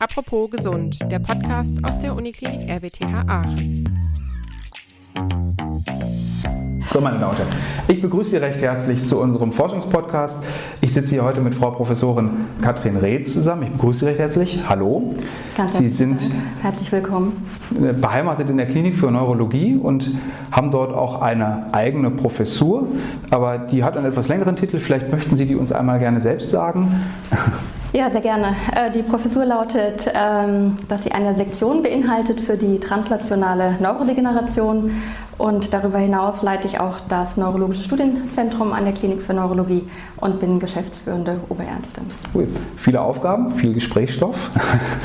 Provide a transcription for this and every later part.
Apropos gesund, der Podcast aus der Uniklinik RWTH Aachen. So, meine Damen und Herren, ich begrüße Sie recht herzlich zu unserem Forschungspodcast. Ich sitze hier heute mit Frau Professorin Katrin Reetz zusammen. Ich begrüße Sie recht herzlich. Hallo. Ganz Sie sind herzlich willkommen. beheimatet in der Klinik für Neurologie und haben dort auch eine eigene Professur, aber die hat einen etwas längeren Titel. Vielleicht möchten Sie die uns einmal gerne selbst sagen. Ja, sehr gerne. Äh, die Professur lautet, ähm, dass sie eine Sektion beinhaltet für die translationale Neurodegeneration und darüber hinaus leite ich auch das Neurologische Studienzentrum an der Klinik für Neurologie und bin geschäftsführende Oberärztin. Cool. Viele Aufgaben, viel Gesprächsstoff.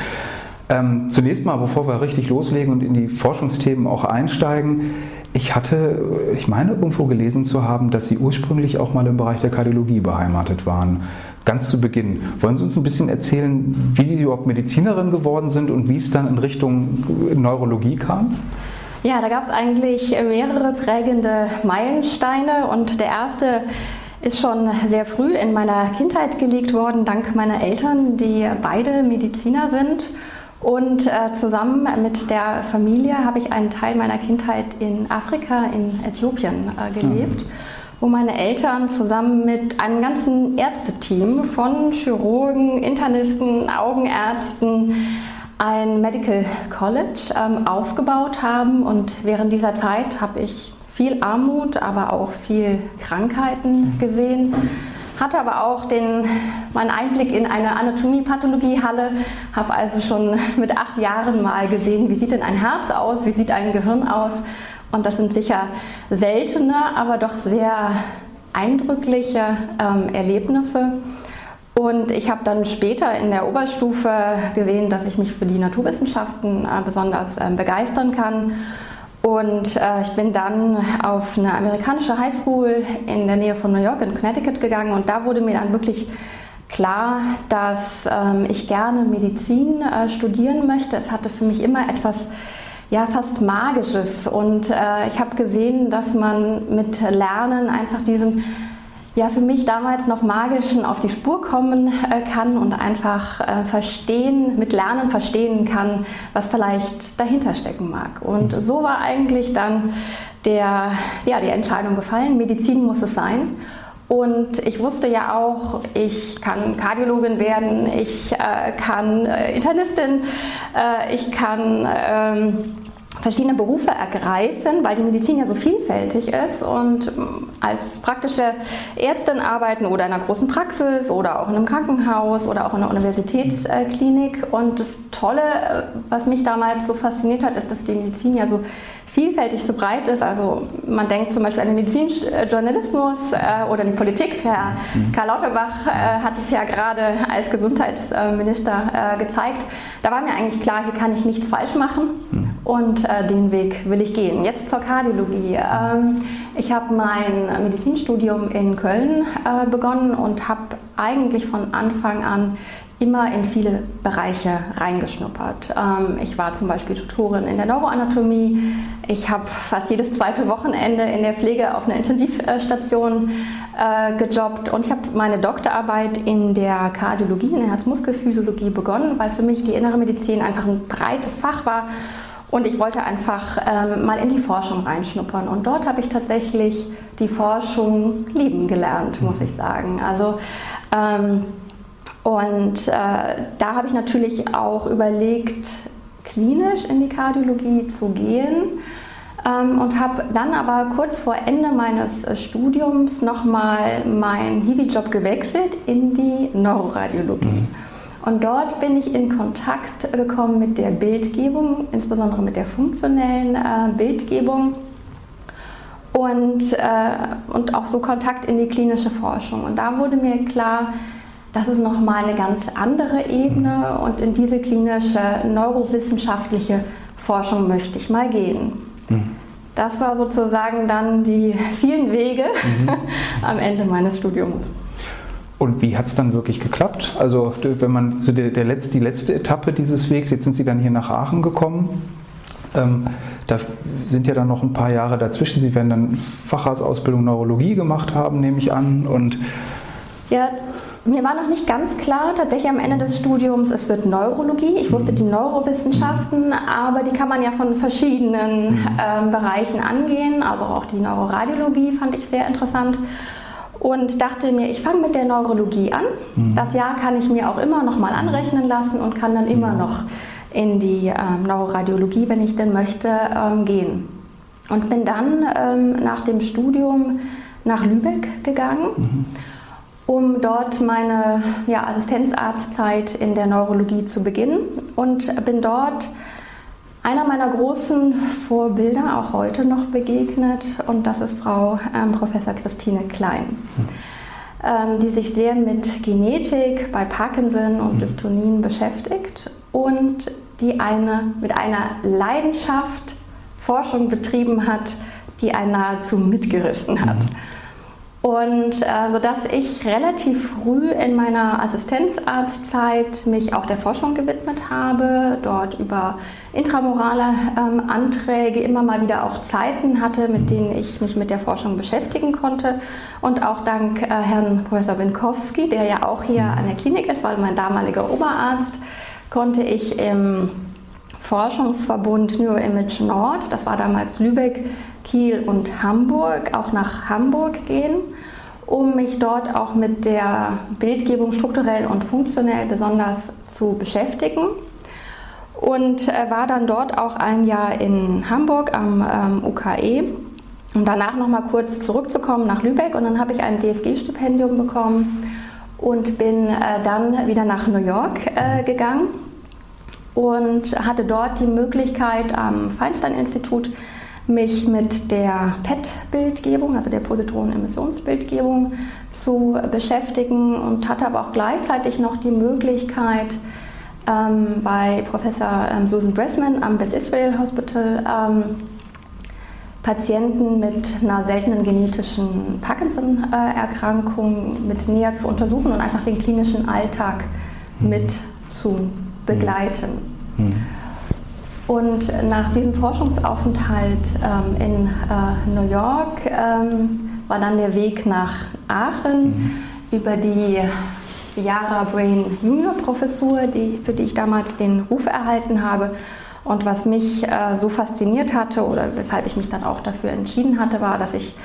ähm, zunächst mal, bevor wir richtig loslegen und in die Forschungsthemen auch einsteigen, ich hatte, ich meine, irgendwo gelesen zu haben, dass Sie ursprünglich auch mal im Bereich der Kardiologie beheimatet waren ganz zu Beginn. Wollen Sie uns ein bisschen erzählen, wie Sie überhaupt Medizinerin geworden sind und wie es dann in Richtung Neurologie kam? Ja, da gab es eigentlich mehrere prägende Meilensteine und der erste ist schon sehr früh in meiner Kindheit gelegt worden, dank meiner Eltern, die beide Mediziner sind. Und äh, zusammen mit der Familie habe ich einen Teil meiner Kindheit in Afrika, in Äthiopien äh, gelebt. Mhm wo meine Eltern zusammen mit einem ganzen Ärzteteam von Chirurgen, Internisten, Augenärzten ein Medical College ähm, aufgebaut haben. Und während dieser Zeit habe ich viel Armut, aber auch viel Krankheiten gesehen. Hatte aber auch den, meinen Einblick in eine Anatomie-Pathologie-Halle, habe also schon mit acht Jahren mal gesehen, wie sieht denn ein Herz aus, wie sieht ein Gehirn aus und das sind sicher seltene, aber doch sehr eindrückliche ähm, Erlebnisse. Und ich habe dann später in der Oberstufe gesehen, dass ich mich für die Naturwissenschaften äh, besonders äh, begeistern kann. Und äh, ich bin dann auf eine amerikanische Highschool in der Nähe von New York in Connecticut gegangen und da wurde mir dann wirklich klar, dass ähm, ich gerne Medizin äh, studieren möchte. Es hatte für mich immer etwas ja fast magisches. Und äh, ich habe gesehen, dass man mit Lernen einfach diesen ja für mich damals noch magischen auf die Spur kommen äh, kann und einfach äh, verstehen, mit Lernen verstehen kann, was vielleicht dahinter stecken mag. Und so war eigentlich dann der, ja, die Entscheidung gefallen, Medizin muss es sein. Und ich wusste ja auch, ich kann Kardiologin werden, ich äh, kann äh, Internistin, äh, ich kann ähm, verschiedene Berufe ergreifen, weil die Medizin ja so vielfältig ist und ähm, als praktische Ärztin arbeiten oder in einer großen Praxis oder auch in einem Krankenhaus oder auch in einer Universitätsklinik. Und das Tolle, äh, was mich damals so fasziniert hat, ist, dass die Medizin ja so vielfältig so breit ist. Also man denkt zum Beispiel an den Medizinjournalismus äh, oder die Politik. Herr mhm. Karl Lauterbach äh, hat es ja gerade als Gesundheitsminister gezeigt. Da war mir eigentlich klar, hier kann ich nichts falsch machen mhm. Und äh, den Weg will ich gehen. Jetzt zur Kardiologie. Ähm, ich habe mein Medizinstudium in Köln äh, begonnen und habe eigentlich von Anfang an immer in viele Bereiche reingeschnuppert. Ähm, ich war zum Beispiel Tutorin in der Neuroanatomie. Ich habe fast jedes zweite Wochenende in der Pflege auf einer Intensivstation äh, gejobbt und ich habe meine Doktorarbeit in der Kardiologie, in der Herzmuskelphysiologie begonnen, weil für mich die innere Medizin einfach ein breites Fach war und ich wollte einfach ähm, mal in die Forschung reinschnuppern. Und dort habe ich tatsächlich die Forschung lieben gelernt, muss ich sagen. Also ähm, und äh, da habe ich natürlich auch überlegt, klinisch in die Kardiologie zu gehen ähm, und habe dann aber kurz vor Ende meines äh, Studiums nochmal meinen Hiwi-Job gewechselt in die Neuroradiologie. Mhm. Und dort bin ich in Kontakt gekommen mit der Bildgebung, insbesondere mit der funktionellen äh, Bildgebung und, äh, und auch so Kontakt in die klinische Forschung. Und da wurde mir klar, das ist nochmal eine ganz andere Ebene und in diese klinische neurowissenschaftliche Forschung möchte ich mal gehen. Mhm. Das war sozusagen dann die vielen Wege mhm. am Ende meines Studiums. Und wie hat es dann wirklich geklappt? Also wenn man so der, der letzte, die letzte Etappe dieses Wegs, jetzt sind Sie dann hier nach Aachen gekommen. Ähm, da sind ja dann noch ein paar Jahre dazwischen. Sie werden dann Facharztausbildung Neurologie gemacht haben, nehme ich an. Und ja, mir war noch nicht ganz klar, tatsächlich am Ende des Studiums, es wird Neurologie. Ich wusste die Neurowissenschaften, aber die kann man ja von verschiedenen mhm. ähm, Bereichen angehen. Also auch die Neuroradiologie fand ich sehr interessant und dachte mir, ich fange mit der Neurologie an. Mhm. Das Jahr kann ich mir auch immer noch mal anrechnen lassen und kann dann immer mhm. noch in die ähm, Neuroradiologie, wenn ich denn möchte, ähm, gehen. Und bin dann ähm, nach dem Studium nach Lübeck gegangen. Mhm um dort meine ja, Assistenzarztzeit in der Neurologie zu beginnen und bin dort einer meiner großen Vorbilder auch heute noch begegnet und das ist Frau ähm, Professor Christine Klein, ähm, die sich sehr mit Genetik bei Parkinson und Dystonien beschäftigt und die eine, mit einer Leidenschaft Forschung betrieben hat, die einen nahezu mitgerissen hat. Mhm. Und äh, sodass ich relativ früh in meiner Assistenzarztzeit mich auch der Forschung gewidmet habe, dort über intramorale ähm, Anträge immer mal wieder auch Zeiten hatte, mit denen ich mich mit der Forschung beschäftigen konnte. Und auch dank äh, Herrn Professor Winkowski, der ja auch hier an der Klinik ist, war mein damaliger Oberarzt, konnte ich im Forschungsverbund Neuroimage Nord, das war damals Lübeck, Kiel und Hamburg, auch nach Hamburg gehen, um mich dort auch mit der Bildgebung strukturell und funktionell besonders zu beschäftigen. Und äh, war dann dort auch ein Jahr in Hamburg am ähm, UKE, um danach nochmal kurz zurückzukommen nach Lübeck. Und dann habe ich ein DFG-Stipendium bekommen und bin äh, dann wieder nach New York äh, gegangen und hatte dort die Möglichkeit am Feinstein-Institut mich mit der PET-Bildgebung, also der Positronen-Emissionsbildgebung, zu beschäftigen und hatte aber auch gleichzeitig noch die Möglichkeit, ähm, bei Professor ähm, Susan Bressman am Beth Israel Hospital ähm, Patienten mit einer seltenen genetischen Parkinson-Erkrankung mit näher zu untersuchen und einfach den klinischen Alltag mhm. mit zu begleiten. Mhm. Und nach diesem Forschungsaufenthalt ähm, in äh, New York ähm, war dann der Weg nach Aachen mhm. über die Yara Brain Junior Professur, die, für die ich damals den Ruf erhalten habe. Und was mich äh, so fasziniert hatte oder weshalb ich mich dann auch dafür entschieden hatte, war, dass ich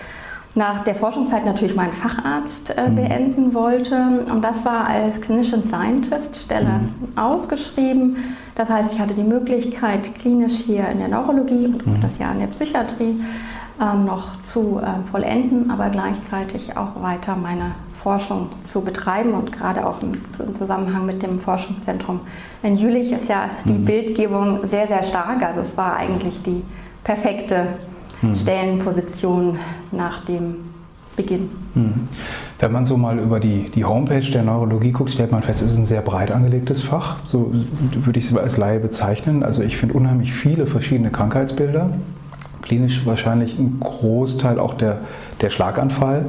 nach der Forschungszeit natürlich meinen Facharzt äh, mhm. beenden wollte. Und das war als Clinician Scientist Stelle mhm. ausgeschrieben. Das heißt, ich hatte die Möglichkeit, klinisch hier in der Neurologie und mhm. das Jahr in der Psychiatrie ähm, noch zu äh, vollenden, aber gleichzeitig auch weiter meine Forschung zu betreiben. Und gerade auch im, im Zusammenhang mit dem Forschungszentrum in Jülich ist ja die mhm. Bildgebung sehr, sehr stark. Also es war eigentlich die perfekte hm. Stellenposition nach dem Beginn. Hm. Wenn man so mal über die, die Homepage der Neurologie guckt, stellt man fest, es ist ein sehr breit angelegtes Fach. So würde ich es als Laie bezeichnen. Also ich finde unheimlich viele verschiedene Krankheitsbilder klinisch wahrscheinlich ein Großteil auch der, der Schlaganfall,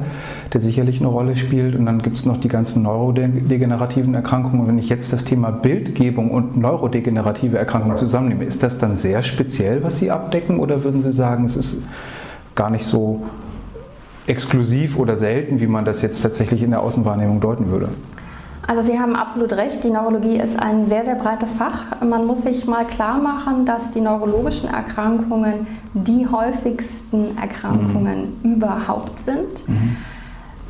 der sicherlich eine Rolle spielt. Und dann gibt es noch die ganzen neurodegenerativen Erkrankungen. Und wenn ich jetzt das Thema Bildgebung und neurodegenerative Erkrankungen zusammennehme, ist das dann sehr speziell, was Sie abdecken? Oder würden Sie sagen, es ist gar nicht so exklusiv oder selten, wie man das jetzt tatsächlich in der Außenwahrnehmung deuten würde? Also Sie haben absolut recht, die Neurologie ist ein sehr, sehr breites Fach. Man muss sich mal klar machen, dass die neurologischen Erkrankungen die häufigsten Erkrankungen mhm. überhaupt sind. Mhm.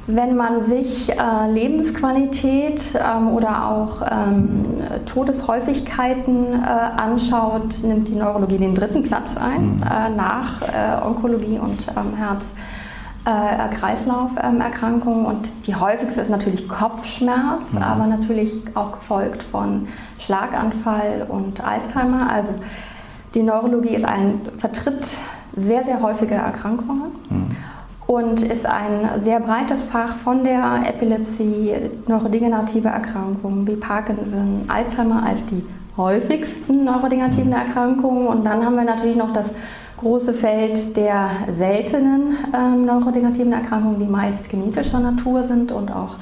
Wenn man sich äh, Lebensqualität ähm, oder auch ähm, Todeshäufigkeiten äh, anschaut, nimmt die Neurologie den dritten Platz ein, mhm. äh, nach äh, Onkologie und ähm, Herz äh, Kreislauferkrankungen und die häufigste ist natürlich Kopfschmerz, mhm. aber natürlich auch gefolgt von Schlaganfall und Alzheimer. Also die Neurologie ist ein, vertritt sehr, sehr häufige Erkrankungen mhm. und ist ein sehr breites Fach von der Epilepsie, neurodegenerative Erkrankungen wie Parkinson, Alzheimer als die häufigsten neurodegenerativen. Erkrankungen. Und dann haben wir natürlich noch das große Feld der seltenen ähm, neurodegenerativen Erkrankungen, die meist genetischer Natur sind und auch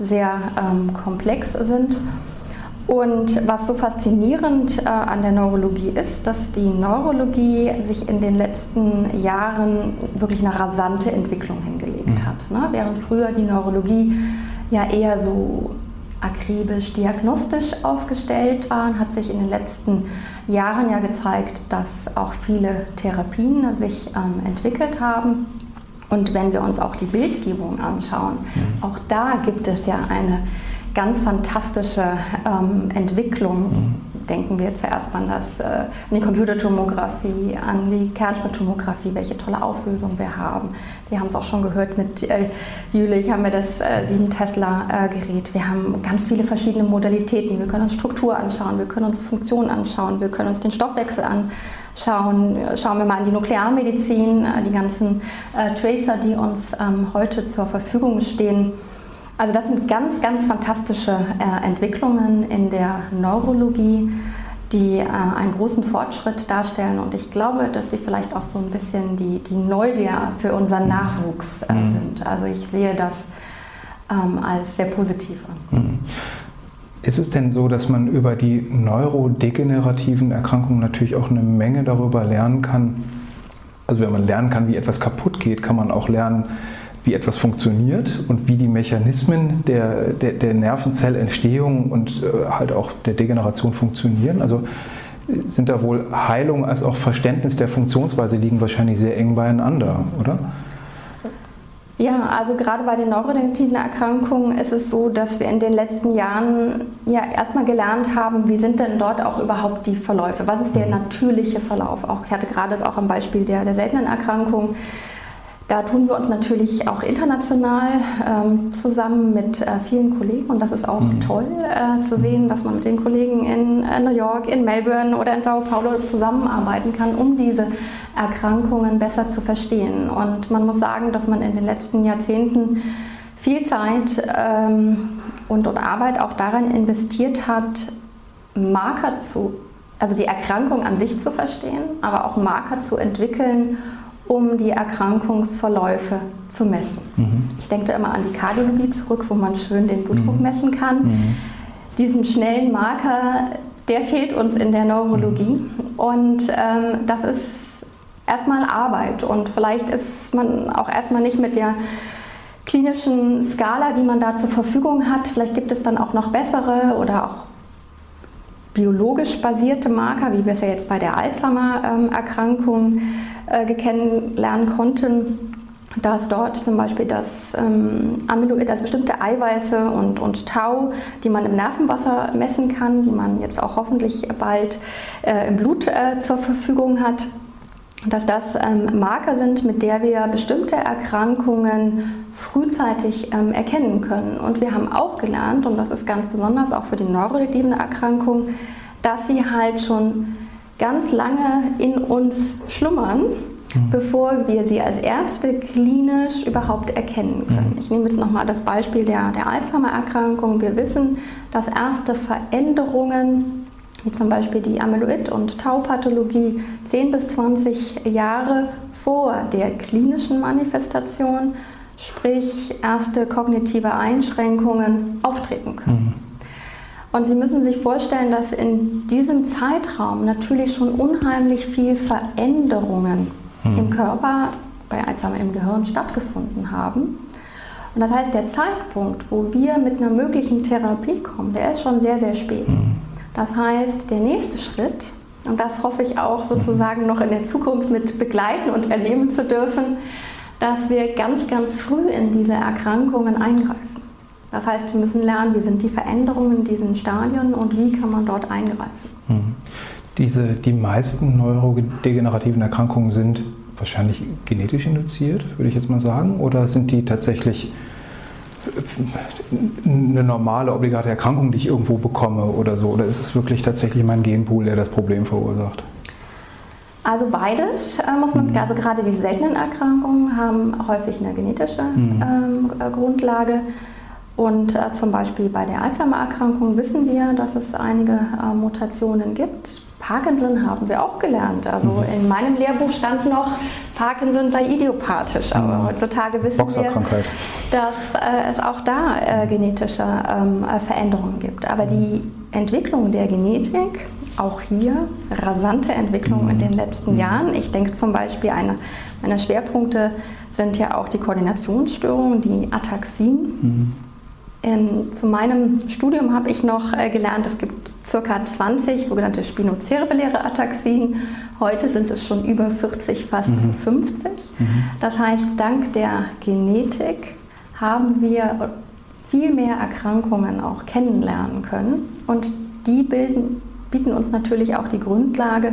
sehr ähm, komplex sind. Und was so faszinierend äh, an der Neurologie ist, dass die Neurologie sich in den letzten Jahren wirklich eine rasante Entwicklung hingelegt mhm. hat. Ne? Während früher die Neurologie ja eher so akribisch diagnostisch aufgestellt waren, hat sich in den letzten Jahren ja gezeigt, dass auch viele Therapien sich ähm, entwickelt haben. Und wenn wir uns auch die Bildgebung anschauen, mhm. auch da gibt es ja eine ganz fantastische ähm, Entwicklung. Denken wir zuerst an, das, äh, an die Computertomographie, an die Kernspintomographie, welche tolle Auflösung wir haben. Sie haben es auch schon gehört mit äh, Jülich, haben wir das äh, 7 Tesla-Gerät. wir haben ganz viele verschiedene Modalitäten. Wir können uns Struktur anschauen, wir können uns Funktion anschauen, wir können uns den Stoffwechsel anschauen. Schauen wir mal an die Nuklearmedizin, äh, die ganzen äh, Tracer, die uns ähm, heute zur Verfügung stehen. Also das sind ganz, ganz fantastische äh, Entwicklungen in der Neurologie, die äh, einen großen Fortschritt darstellen und ich glaube, dass sie vielleicht auch so ein bisschen die, die Neugier für unseren Nachwuchs äh, mhm. sind. Also ich sehe das ähm, als sehr positiv an. Mhm. Ist es denn so, dass man über die neurodegenerativen Erkrankungen natürlich auch eine Menge darüber lernen kann? Also wenn man lernen kann, wie etwas kaputt geht, kann man auch lernen, wie etwas funktioniert und wie die Mechanismen der, der, der Nervenzellentstehung und äh, halt auch der Degeneration funktionieren. Also äh, sind da wohl Heilung als auch Verständnis der Funktionsweise liegen wahrscheinlich sehr eng beieinander, oder? Ja, also gerade bei den neurodegenerativen Erkrankungen ist es so, dass wir in den letzten Jahren ja erstmal gelernt haben, wie sind denn dort auch überhaupt die Verläufe? Was ist der mhm. natürliche Verlauf? Auch, ich hatte gerade auch am Beispiel der, der seltenen Erkrankungen da tun wir uns natürlich auch international ähm, zusammen mit äh, vielen Kollegen und das ist auch mhm. toll äh, zu sehen, dass man mit den Kollegen in äh, New York, in Melbourne oder in Sao Paulo zusammenarbeiten kann, um diese Erkrankungen besser zu verstehen. Und man muss sagen, dass man in den letzten Jahrzehnten viel Zeit ähm, und, und Arbeit auch daran investiert hat, Marker zu, also die Erkrankung an sich zu verstehen, aber auch Marker zu entwickeln, um die Erkrankungsverläufe zu messen. Mhm. Ich denke da immer an die Kardiologie zurück, wo man schön den Blutdruck mhm. messen kann. Mhm. Diesen schnellen Marker, der fehlt uns in der Neurologie. Mhm. Und ähm, das ist erstmal Arbeit. Und vielleicht ist man auch erstmal nicht mit der klinischen Skala, die man da zur Verfügung hat. Vielleicht gibt es dann auch noch bessere oder auch biologisch basierte Marker, wie wir es ja jetzt bei der Alzheimer-Erkrankung äh, kennenlernen konnten, dass dort zum Beispiel das ähm, Amyloid, also bestimmte Eiweiße und, und Tau, die man im Nervenwasser messen kann, die man jetzt auch hoffentlich bald äh, im Blut äh, zur Verfügung hat, dass das ähm, Marker sind, mit der wir bestimmte Erkrankungen frühzeitig ähm, erkennen können. Und wir haben auch gelernt, und das ist ganz besonders auch für die neurodegenerative Erkrankung, dass sie halt schon ganz lange in uns schlummern, mhm. bevor wir sie als Ärzte klinisch überhaupt erkennen können. Mhm. Ich nehme jetzt nochmal das Beispiel der, der Alzheimer-Erkrankung. Wir wissen, dass erste Veränderungen, wie zum Beispiel die Amyloid- und Tau-Pathologie, 10 bis 20 Jahre vor der klinischen Manifestation sprich erste kognitive Einschränkungen auftreten können. Mhm. Und Sie müssen sich vorstellen, dass in diesem Zeitraum natürlich schon unheimlich viel Veränderungen mhm. im Körper, bei Alzheimer im Gehirn stattgefunden haben. Und das heißt, der Zeitpunkt, wo wir mit einer möglichen Therapie kommen, der ist schon sehr, sehr spät. Mhm. Das heißt, der nächste Schritt, und das hoffe ich auch sozusagen noch in der Zukunft mit begleiten und erleben zu dürfen, dass wir ganz, ganz früh in diese Erkrankungen eingreifen. Das heißt, wir müssen lernen, wie sind die Veränderungen in diesen Stadien und wie kann man dort eingreifen. Mhm. Diese, die meisten neurodegenerativen Erkrankungen sind wahrscheinlich genetisch induziert, würde ich jetzt mal sagen, oder sind die tatsächlich eine normale, obligate Erkrankung, die ich irgendwo bekomme oder so? Oder ist es wirklich tatsächlich mein Genpool, der das Problem verursacht? Also beides äh, muss man, mhm. also gerade die seltenen Erkrankungen haben häufig eine genetische mhm. ähm, äh, Grundlage. Und äh, zum Beispiel bei der Alzheimer-Erkrankung wissen wir, dass es einige äh, Mutationen gibt. Parkinson haben wir auch gelernt. Also mhm. in meinem Lehrbuch stand noch, Parkinson sei idiopathisch. Aber mhm. heutzutage wissen wir, dass äh, es auch da äh, genetische ähm, Veränderungen gibt. Aber die Entwicklung der Genetik auch hier rasante Entwicklung mhm. in den letzten mhm. Jahren. Ich denke zum Beispiel, eine meiner Schwerpunkte sind ja auch die Koordinationsstörungen, die Ataxien. In, zu meinem Studium habe ich noch äh, gelernt, es gibt ca. 20 sogenannte spinocerebelläre Ataxien. Heute sind es schon über 40, fast mhm. 50. Mhm. Das heißt, dank der Genetik haben wir viel mehr Erkrankungen auch kennenlernen können und die bilden, bieten uns natürlich auch die Grundlage,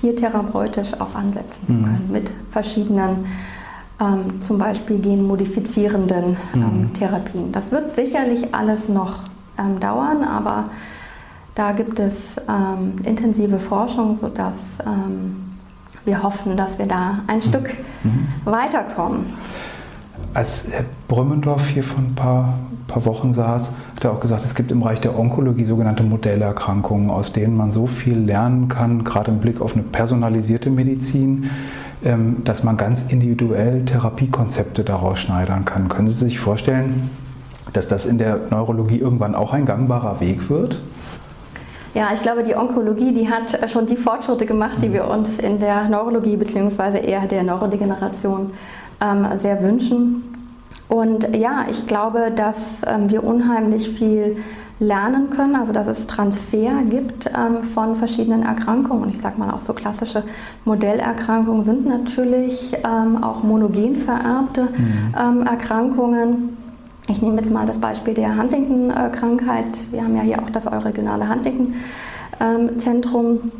hier therapeutisch auch ansetzen mhm. zu können mit verschiedenen ähm, zum Beispiel genmodifizierenden ähm, mhm. Therapien. Das wird sicherlich alles noch ähm, dauern, aber da gibt es ähm, intensive Forschung, sodass ähm, wir hoffen, dass wir da ein mhm. Stück mhm. weiterkommen. Als Herr Brümmendorf hier vor ein paar, paar Wochen saß, hat er auch gesagt, es gibt im Bereich der Onkologie sogenannte Modellerkrankungen, aus denen man so viel lernen kann, gerade im Blick auf eine personalisierte Medizin, ähm, dass man ganz individuell Therapiekonzepte daraus schneidern kann. Können Sie sich vorstellen, dass das in der Neurologie irgendwann auch ein gangbarer Weg wird? Ja, ich glaube, die Onkologie, die hat schon die Fortschritte gemacht, die wir uns in der Neurologie bzw. eher der Neurodegeneration ähm, sehr wünschen. Und ja, ich glaube, dass ähm, wir unheimlich viel lernen können, also dass es Transfer gibt ähm, von verschiedenen Erkrankungen. Und ich sage mal, auch so klassische Modellerkrankungen sind natürlich ähm, auch monogen vererbte mhm. Erkrankungen. Ich nehme jetzt mal das Beispiel der Huntington-Krankheit. Wir haben ja hier auch das Euregionale Huntington-Zentrum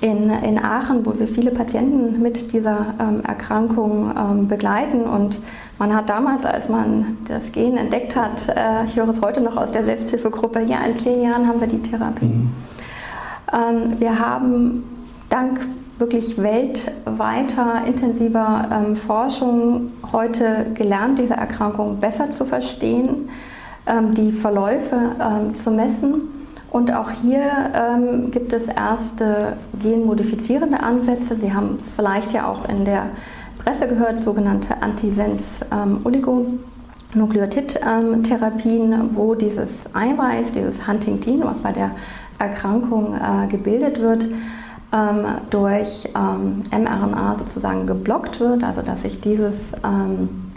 in, in Aachen, wo wir viele Patienten mit dieser ähm, Erkrankung ähm, begleiten. Und man hat damals, als man das Gen entdeckt hat, äh, ich höre es heute noch aus der Selbsthilfegruppe, ja, in zehn Jahren haben wir die Therapie. Mhm. Ähm, wir haben dank wirklich weltweiter, intensiver ähm, Forschung heute gelernt, diese Erkrankung besser zu verstehen, ähm, die Verläufe ähm, zu messen. Und auch hier ähm, gibt es erste genmodifizierende Ansätze. Sie haben es vielleicht ja auch in der Presse gehört, sogenannte Antisens-Oligonukleotid-Therapien, wo dieses Eiweiß, dieses Huntingtin, was bei der Erkrankung äh, gebildet wird, ähm, durch ähm, mRNA sozusagen geblockt wird, also dass sich dieses ähm,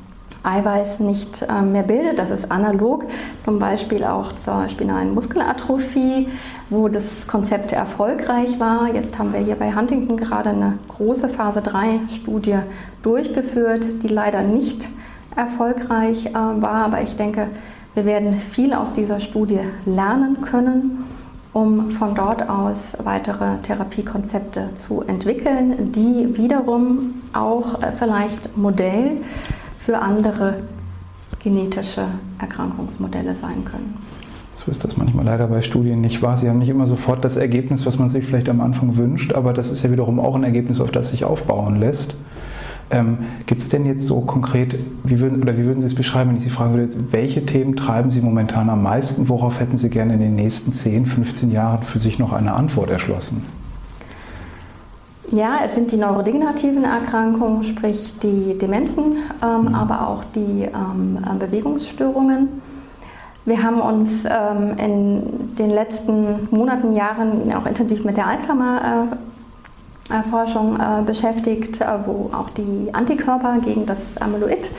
Eiweiß nicht ähm, mehr bildet. Das ist analog zum Beispiel auch zur spinalen Muskelatrophie, wo das Konzept erfolgreich war. Jetzt haben wir hier bei Huntington gerade eine große Phase 3 Studie durchgeführt, die leider nicht erfolgreich äh, war, aber ich denke, wir werden viel aus dieser Studie lernen können um von dort aus weitere Therapiekonzepte zu entwickeln, die wiederum auch äh, vielleicht Modell für andere genetische Erkrankungsmodelle sein können. So ist das manchmal leider bei Studien nicht wahr. Sie haben nicht immer sofort das Ergebnis, was man sich vielleicht am Anfang wünscht, aber das ist ja wiederum auch ein Ergebnis, auf das sich aufbauen lässt. Ähm, Gibt es denn jetzt so konkret, wie würden, oder wie würden Sie es beschreiben, wenn ich Sie fragen würde, welche Themen treiben Sie momentan am meisten? Worauf hätten Sie gerne in den nächsten 10, 15 Jahren für sich noch eine Antwort erschlossen? Ja, es sind die neurodegenerativen Erkrankungen, sprich die Demenzen, ähm, mhm. aber auch die ähm, Bewegungsstörungen. Wir haben uns ähm, in den letzten Monaten, Jahren auch intensiv mit der Alzheimer äh, äh, beschäftigt, äh, wo auch die Antikörper gegen das Amyloid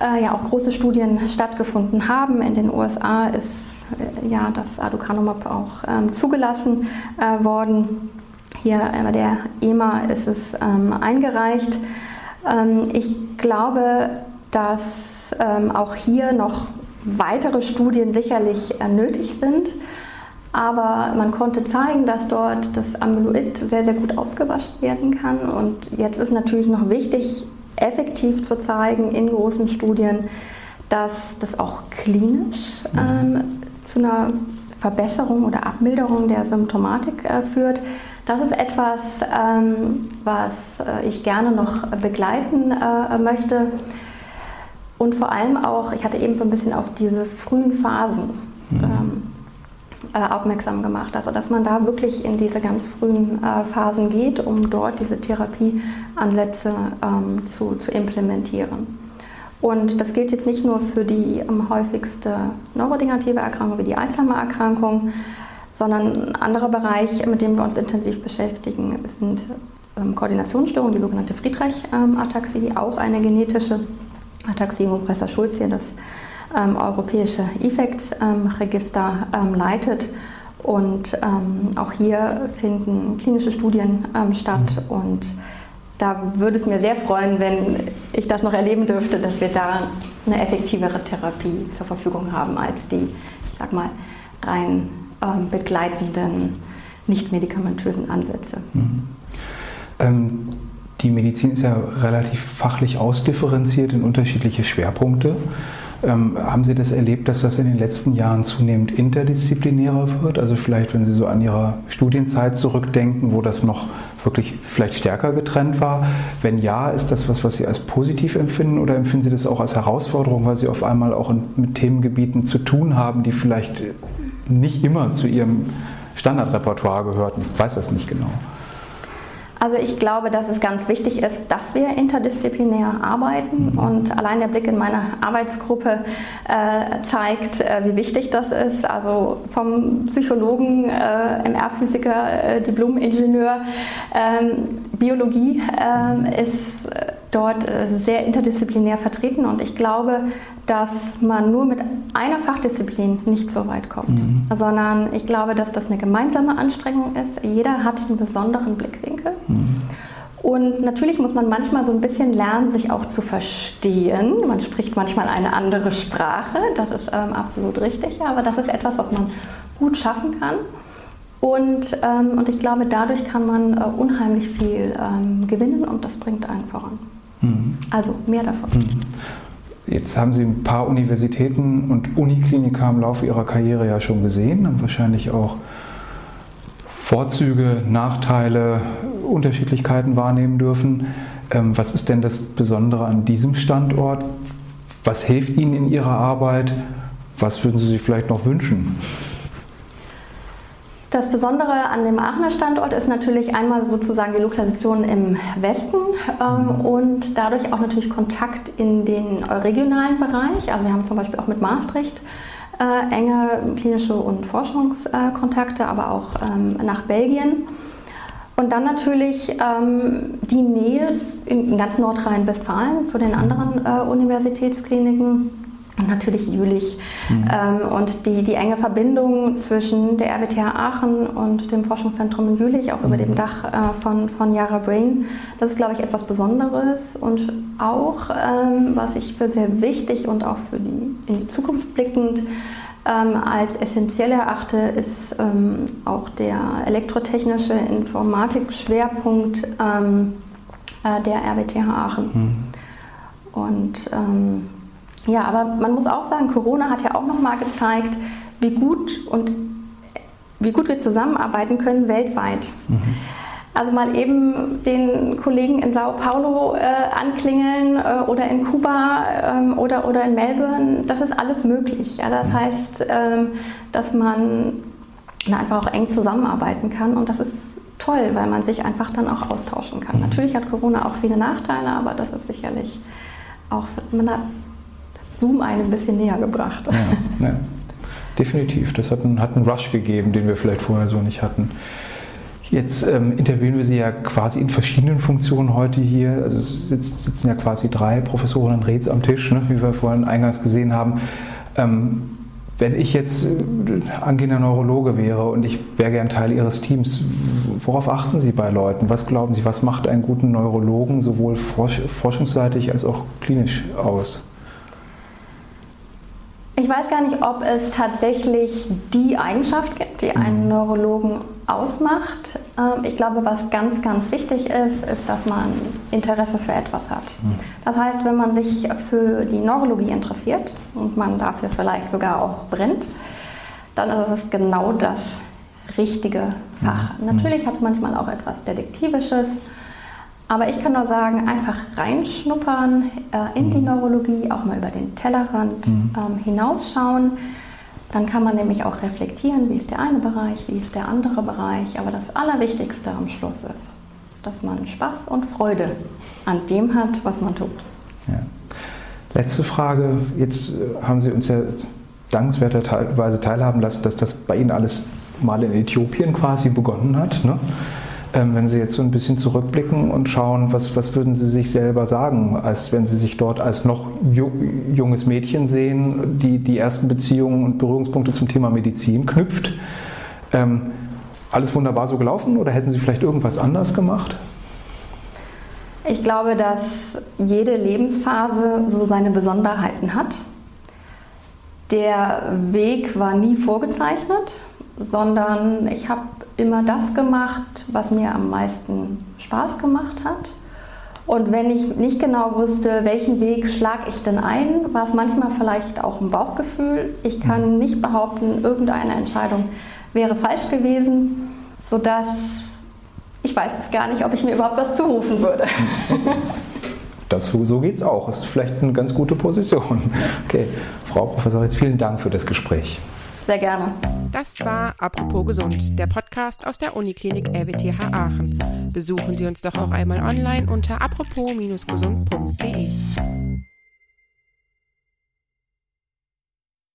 äh, ja auch große Studien stattgefunden haben. In den USA ist ja das Aducanumab auch ähm, zugelassen worden. Hier bei der EMA ist es ähm, eingereicht. Ähm, ich glaube, dass auch hier noch weitere Studien sicherlich nötig sind. Aber man konnte zeigen, dass dort das Amyloid sehr, sehr gut ausgewaschen werden kann. Und jetzt ist natürlich noch wichtig, effektiv zu zeigen in großen Studien, dass das auch klinisch mhm. ähm, zu einer Verbesserung oder Abmilderung der Symptomatik äh, führt. Das ist etwas, ähm, was äh, ich gerne noch begleiten äh, möchte. Und vor allem auch, ich hatte eben so ein bisschen auf diese frühen Phasen mhm. ähm, äh, aufmerksam gemacht. Also dass man da wirklich in diese ganz frühen Phasen geht, um dort diese Therapieansätze ähm, zu, zu implementieren. Und das gilt jetzt nicht nur für die häufigste neurodegenerative Erkrankung wie die Alzheimer-Erkrankung, sondern ein anderer Bereich, mit dem wir uns intensiv beschäftigen, sind ähm, Koordinationsstörungen, die sogenannte Friedreich-Ataxie, auch eine genetische Ataxie, wo Professor Schulz hier das ähm, europäische Effects-Register ähm, leitet. Und ähm, auch hier finden klinische Studien ähm, statt. Mhm. Und da würde es mir sehr freuen, wenn ich das noch erleben dürfte, dass wir da eine effektivere Therapie zur Verfügung haben als die, ich sag mal, rein ähm, begleitenden, nicht medikamentösen Ansätze. Mhm. Ähm, die Medizin ist ja relativ fachlich ausdifferenziert in unterschiedliche Schwerpunkte. Ähm, haben Sie das erlebt, dass das in den letzten Jahren zunehmend interdisziplinärer wird? Also vielleicht, wenn Sie so an Ihrer Studienzeit zurückdenken, wo das noch wirklich vielleicht stärker getrennt war. Wenn ja, ist das was, was Sie als positiv empfinden oder empfinden Sie das auch als Herausforderung, weil Sie auf einmal auch mit Themengebieten zu tun haben, die vielleicht nicht immer zu Ihrem Standardrepertoire gehörten? Ich weiß das nicht genau. Also ich glaube, dass es ganz wichtig ist, dass wir interdisziplinär arbeiten mhm. und allein der Blick in meine Arbeitsgruppe äh, zeigt, äh, wie wichtig das ist. Also vom Psychologen, äh, MR-Physiker, äh, Diplom-Ingenieur, ähm, Biologie ähm, ist äh, dort äh, sehr interdisziplinär vertreten und ich glaube, dass man nur mit einer Fachdisziplin nicht so weit kommt, mhm. sondern ich glaube, dass das eine gemeinsame Anstrengung ist. Jeder hat einen besonderen Blickwinkel. Mhm. Und natürlich muss man manchmal so ein bisschen lernen, sich auch zu verstehen. Man spricht manchmal eine andere Sprache, das ist ähm, absolut richtig, aber das ist etwas, was man gut schaffen kann. Und, ähm, und ich glaube, dadurch kann man äh, unheimlich viel ähm, gewinnen und das bringt einen voran. Mhm. Also mehr davon. Mhm. Jetzt haben Sie ein paar Universitäten und Unikliniker im Laufe Ihrer Karriere ja schon gesehen, haben wahrscheinlich auch Vorzüge, Nachteile, Unterschiedlichkeiten wahrnehmen dürfen. Ähm, was ist denn das Besondere an diesem Standort? Was hilft Ihnen in Ihrer Arbeit? Was würden Sie sich vielleicht noch wünschen? Das Besondere an dem Aachener Standort ist natürlich einmal sozusagen die Lokalisation im Westen ähm, mhm. und dadurch auch natürlich Kontakt in den regionalen Bereich. Also wir haben zum Beispiel auch mit Maastricht äh, enge klinische und Forschungskontakte, aber auch ähm, nach Belgien. Und dann natürlich ähm, die Nähe in ganz Nordrhein-Westfalen zu den anderen äh, Universitätskliniken und natürlich Jülich. Mhm. Ähm, und die, die enge Verbindung zwischen der RWTH Aachen und dem Forschungszentrum in Jülich, auch mhm. über dem Dach äh, von, von Yara Brain, das ist, glaube ich, etwas Besonderes. Und auch, ähm, was ich für sehr wichtig und auch für die, in die Zukunft blickend ähm, als essentiell erachte, ist ähm, auch der elektrotechnische Informatik-Schwerpunkt ähm, äh, der RWTH Aachen. Mhm. Und ähm, ja, aber man muss auch sagen, Corona hat ja auch nochmal gezeigt, wie gut und wie gut wir zusammenarbeiten können weltweit. Mhm. Also mal eben den Kollegen in Sao Paulo äh, anklingeln äh, oder in Kuba ähm, oder, oder in Melbourne, das ist alles möglich. Ja? Das mhm. heißt, ähm, dass man einfach auch eng zusammenarbeiten kann und das ist toll, weil man sich einfach dann auch austauschen kann. Mhm. Natürlich hat Corona auch viele Nachteile, aber das ist sicherlich auch, man hat Zoom einen ein bisschen näher gebracht. Ja, ja. Definitiv. Das hat einen, hat einen Rush gegeben, den wir vielleicht vorher so nicht hatten. Jetzt ähm, interviewen wir Sie ja quasi in verschiedenen Funktionen heute hier. Also es sitzen ja quasi drei Professoren und Räts am Tisch, ne, wie wir vorhin eingangs gesehen haben. Ähm, wenn ich jetzt äh, angehender Neurologe wäre und ich wäre gern Teil Ihres Teams, worauf achten Sie bei Leuten? Was glauben Sie, was macht einen guten Neurologen sowohl forschungsseitig als auch klinisch aus? Ich weiß gar nicht, ob es tatsächlich die Eigenschaft gibt, die einen mhm. Neurologen ausmacht. Ähm, ich glaube, was ganz, ganz wichtig ist, ist, dass man Interesse für etwas hat. Mhm. Das heißt, wenn man sich für die Neurologie interessiert und man dafür vielleicht sogar auch brennt, dann ist es genau das richtige Fach. Mhm. Natürlich hat es manchmal auch etwas Detektivisches. Aber ich kann nur sagen, einfach reinschnuppern äh, in die mhm. Neurologie, auch mal über den Tellerrand mhm. ähm, hinausschauen. Dann kann man nämlich auch reflektieren, wie ist der eine Bereich, wie ist der andere Bereich. Aber das Allerwichtigste am Schluss ist, dass man Spaß und Freude an dem hat, was man tut. Ja. Letzte Frage. Jetzt äh, haben Sie uns ja dankenswerterweise teilhaben lassen, dass das bei Ihnen alles mal in Äthiopien quasi begonnen hat. Ne? Ähm, wenn Sie jetzt so ein bisschen zurückblicken und schauen, was, was würden Sie sich selber sagen, als wenn Sie sich dort als noch junges Mädchen sehen, die die ersten Beziehungen und Berührungspunkte zum Thema Medizin knüpft? Ähm, alles wunderbar so gelaufen oder hätten Sie vielleicht irgendwas anders gemacht? Ich glaube, dass jede Lebensphase so seine Besonderheiten hat. Der Weg war nie vorgezeichnet, sondern ich habe immer das gemacht, was mir am meisten Spaß gemacht hat. Und wenn ich nicht genau wusste, welchen Weg schlage ich denn ein, war es manchmal vielleicht auch ein Bauchgefühl. Ich kann mhm. nicht behaupten, irgendeine Entscheidung wäre falsch gewesen, sodass ich weiß es gar nicht, ob ich mir überhaupt was zurufen würde. Das, so geht es auch. Ist vielleicht eine ganz gute Position. Okay, Frau Professor, jetzt vielen Dank für das Gespräch. Sehr gerne. Das war Apropos Gesund, der Podcast aus der Uniklinik RWTH Aachen. Besuchen Sie uns doch auch einmal online unter apropos-gesund.de.